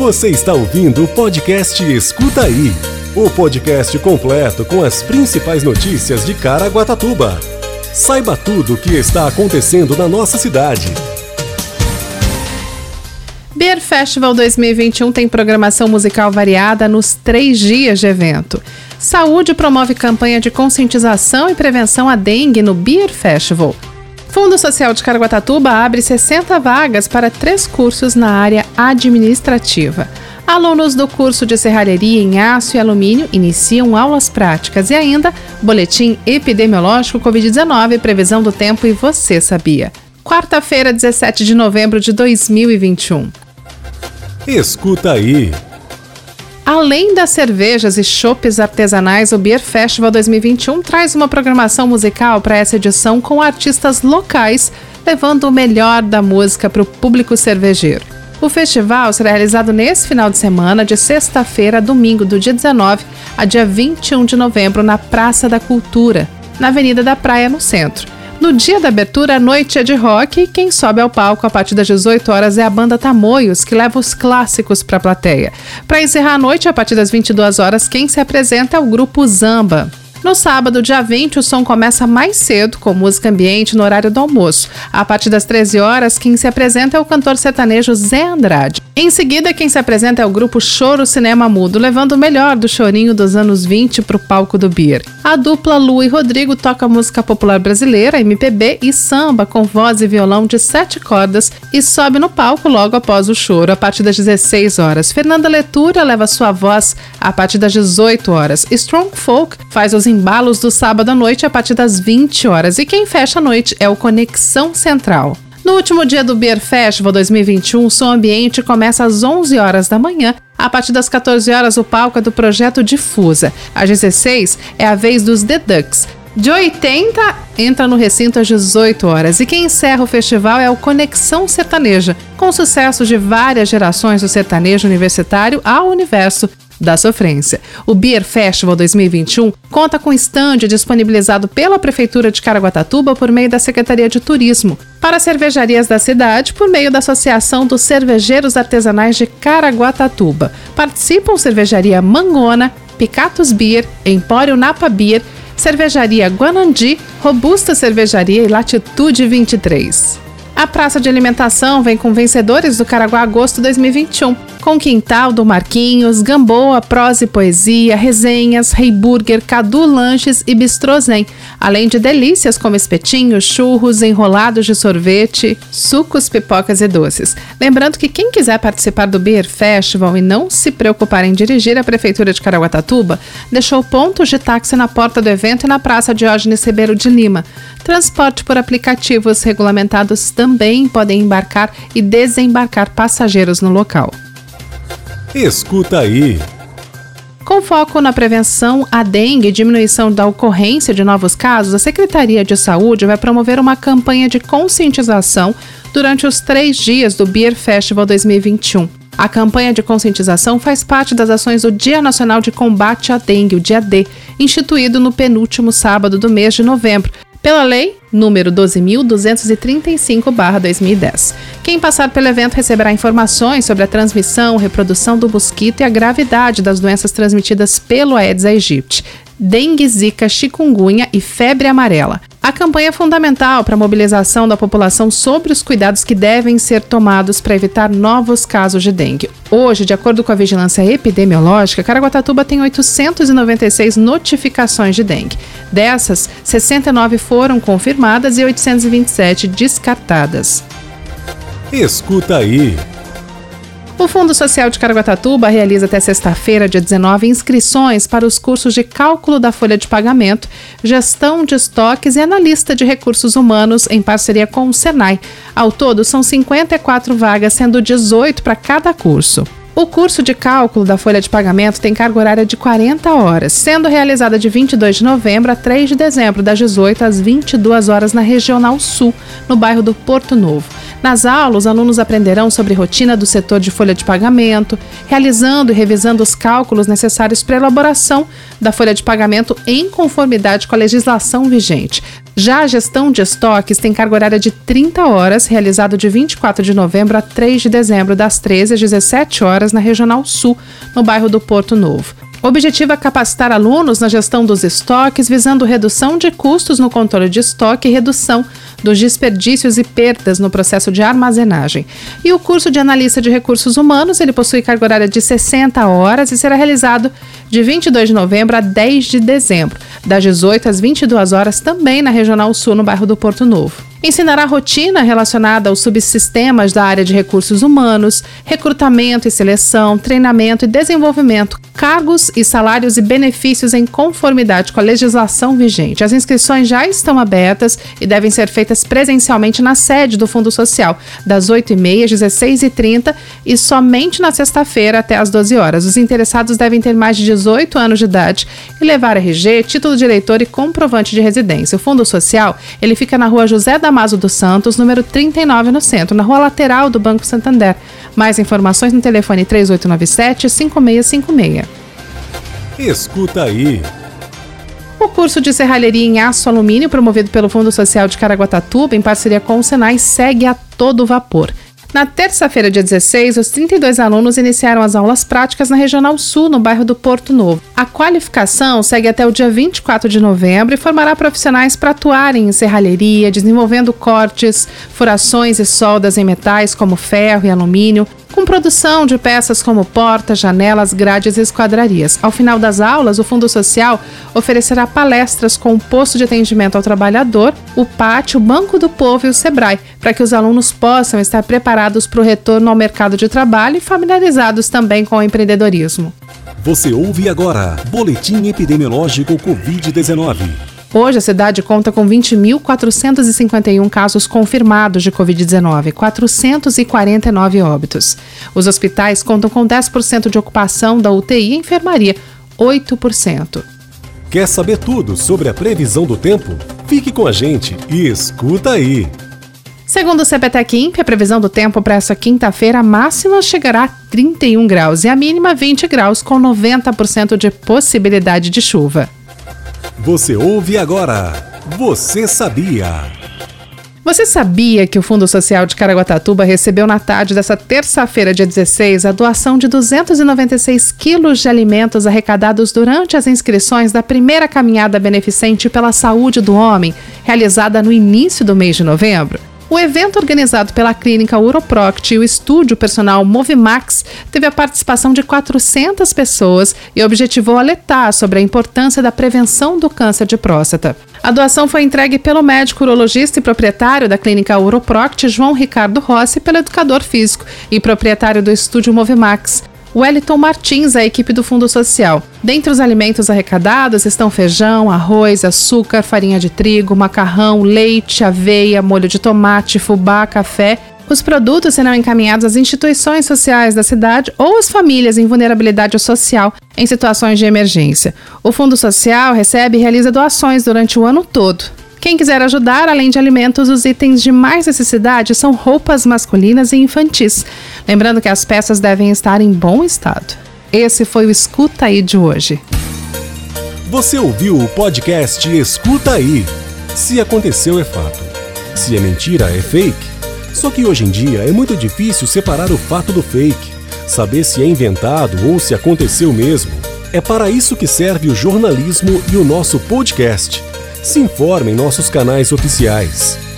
Você está ouvindo o podcast Escuta Aí o podcast completo com as principais notícias de Caraguatatuba. Saiba tudo o que está acontecendo na nossa cidade. Beer Festival 2021 tem programação musical variada nos três dias de evento. Saúde promove campanha de conscientização e prevenção à dengue no Beer Festival. Fundo Social de Caraguatatuba abre 60 vagas para três cursos na área administrativa. Alunos do curso de serralheria em aço e alumínio iniciam aulas práticas e ainda boletim epidemiológico Covid-19, previsão do tempo e você sabia. Quarta-feira, 17 de novembro de 2021. Escuta aí. Além das cervejas e chopes artesanais, o Beer Festival 2021 traz uma programação musical para essa edição com artistas locais, levando o melhor da música para o público cervejeiro. O festival será realizado nesse final de semana, de sexta-feira a domingo, do dia 19 a dia 21 de novembro, na Praça da Cultura, na Avenida da Praia, no centro. No dia da abertura, a noite é de rock e quem sobe ao palco a partir das 18 horas é a banda Tamoios, que leva os clássicos para a plateia. Para encerrar a noite, a partir das 22 horas, quem se apresenta é o grupo Zamba. No sábado, dia 20, o som começa mais cedo, com música ambiente no horário do almoço. A partir das 13 horas, quem se apresenta é o cantor sertanejo Zé Andrade. Em seguida, quem se apresenta é o grupo Choro Cinema Mudo, levando o melhor do chorinho dos anos 20 para o palco do Beer. A dupla Lu e Rodrigo toca música popular brasileira, MPB e samba com voz e violão de sete cordas e sobe no palco logo após o choro, a partir das 16 horas. Fernanda Letura leva sua voz a partir das 18 horas. Strong Folk faz os embalos do sábado à noite a partir das 20 horas e quem fecha a noite é o Conexão Central. No último dia do Beer Festival 2021, o som ambiente começa às 11 horas da manhã. A partir das 14 horas, o palco é do projeto Difusa. Às 16 é a vez dos The Ducks. De 80 entra no recinto às 18 horas e quem encerra o festival é o Conexão Sertaneja, com sucessos de várias gerações do sertanejo universitário ao universo da sofrência. O Beer Festival 2021 conta com estande disponibilizado pela Prefeitura de Caraguatatuba por meio da Secretaria de Turismo, para cervejarias da cidade por meio da Associação dos Cervejeiros Artesanais de Caraguatatuba. Participam Cervejaria Mangona, Picatos Beer, Empório Napa Beer, Cervejaria Guanandi, Robusta Cervejaria e Latitude 23. A praça de alimentação vem com vencedores do Caraguá Agosto 2021 com Quintal do Marquinhos, Gamboa, Prosa e Poesia, Resenhas, Rei Burger, Cadu Lanches e Bistrozen, além de delícias como espetinhos, churros, enrolados de sorvete, sucos, pipocas e doces. Lembrando que quem quiser participar do Beer Festival e não se preocupar em dirigir a Prefeitura de Caraguatatuba, deixou pontos de táxi na porta do evento e na Praça Diógenes Ribeiro de Lima. Transporte por aplicativos regulamentados também podem embarcar e desembarcar passageiros no local. Escuta aí. Com foco na prevenção à dengue e diminuição da ocorrência de novos casos, a Secretaria de Saúde vai promover uma campanha de conscientização durante os três dias do Beer Festival 2021. A campanha de conscientização faz parte das ações do Dia Nacional de Combate à Dengue, o Dia D, instituído no penúltimo sábado do mês de novembro, pela lei número 12.235-2010. Quem passar pelo evento receberá informações sobre a transmissão, reprodução do mosquito e a gravidade das doenças transmitidas pelo Aedes aegypti, dengue, zika, chikungunya e febre amarela. A campanha é fundamental para a mobilização da população sobre os cuidados que devem ser tomados para evitar novos casos de dengue. Hoje, de acordo com a vigilância epidemiológica, Caraguatatuba tem 896 notificações de dengue. Dessas, 69 foram confirmadas e 827 descartadas. Escuta aí. O Fundo Social de Caraguatatuba realiza até sexta-feira, dia 19, inscrições para os cursos de cálculo da folha de pagamento, gestão de estoques e analista de recursos humanos em parceria com o Senai. Ao todo, são 54 vagas, sendo 18 para cada curso. O curso de cálculo da folha de pagamento tem carga horária de 40 horas, sendo realizada de 22 de novembro a 3 de dezembro, das 18 às 22 horas na Regional Sul, no bairro do Porto Novo. Nas aulas, os alunos aprenderão sobre rotina do setor de folha de pagamento, realizando e revisando os cálculos necessários para a elaboração da folha de pagamento em conformidade com a legislação vigente. Já a gestão de estoques tem carga horária de 30 horas, realizado de 24 de novembro a 3 de dezembro, das 13 às 17 horas, na Regional Sul, no bairro do Porto Novo. O objetivo é capacitar alunos na gestão dos estoques, visando redução de custos no controle de estoque e redução dos desperdícios e perdas no processo de armazenagem. E o curso de analista de recursos humanos, ele possui carga horária de 60 horas e será realizado de 22 de novembro a 10 de dezembro, das 18 às 22 horas, também na Regional Sul, no bairro do Porto Novo ensinará rotina relacionada aos subsistemas da área de recursos humanos, recrutamento e seleção, treinamento e desenvolvimento, cargos e salários e benefícios em conformidade com a legislação vigente. As inscrições já estão abertas e devem ser feitas presencialmente na sede do Fundo Social, das 8h30 às 16h30 e somente na sexta-feira até às 12 horas. Os interessados devem ter mais de 18 anos de idade e levar RG, título de eleitor e comprovante de residência. O Fundo Social, ele fica na rua José da Damaso dos Santos, número 39 no centro, na rua lateral do Banco Santander. Mais informações no telefone 3897-5656. Escuta aí. O curso de serralheria em aço alumínio, promovido pelo Fundo Social de Caraguatatuba, em parceria com o Senai, segue a todo vapor. Na terça-feira, dia 16, os 32 alunos iniciaram as aulas práticas na Regional Sul, no bairro do Porto Novo. A qualificação segue até o dia 24 de novembro e formará profissionais para atuarem em serralheria, desenvolvendo cortes, furações e soldas em metais como ferro e alumínio, com produção de peças como portas, janelas, grades e esquadrarias. Ao final das aulas, o Fundo Social oferecerá palestras com o posto de atendimento ao trabalhador, o pátio, o Banco do Povo e o Sebrae, para que os alunos possam estar preparados para o retorno ao mercado de trabalho e familiarizados também com o empreendedorismo. Você ouve agora Boletim Epidemiológico Covid-19. Hoje, a cidade conta com 20.451 casos confirmados de Covid-19, 449 óbitos. Os hospitais contam com 10% de ocupação da UTI e enfermaria, 8%. Quer saber tudo sobre a previsão do tempo? Fique com a gente e escuta aí! Segundo o CPTEC a previsão do tempo para essa quinta-feira, a máxima chegará a 31 graus e a mínima 20 graus, com 90% de possibilidade de chuva. Você ouve agora. Você sabia? Você sabia que o Fundo Social de Caraguatatuba recebeu na tarde dessa terça-feira, dia 16, a doação de 296 quilos de alimentos arrecadados durante as inscrições da primeira caminhada beneficente pela saúde do homem, realizada no início do mês de novembro? O evento organizado pela clínica Uroproct e o estúdio personal Movimax teve a participação de 400 pessoas e objetivou alertar sobre a importância da prevenção do câncer de próstata. A doação foi entregue pelo médico urologista e proprietário da clínica Uroproct, João Ricardo Rossi, pelo educador físico e proprietário do estúdio Movimax, Wellington Martins, a equipe do Fundo Social. Dentre os alimentos arrecadados estão feijão, arroz, açúcar, farinha de trigo, macarrão, leite, aveia, molho de tomate, fubá, café. Os produtos serão encaminhados às instituições sociais da cidade ou às famílias em vulnerabilidade social em situações de emergência. O Fundo Social recebe e realiza doações durante o ano todo. Quem quiser ajudar, além de alimentos, os itens de mais necessidade são roupas masculinas e infantis. Lembrando que as peças devem estar em bom estado. Esse foi o Escuta Aí de hoje. Você ouviu o podcast Escuta Aí. Se aconteceu, é fato. Se é mentira, é fake. Só que hoje em dia é muito difícil separar o fato do fake, saber se é inventado ou se aconteceu mesmo. É para isso que serve o jornalismo e o nosso podcast. Se informe em nossos canais oficiais.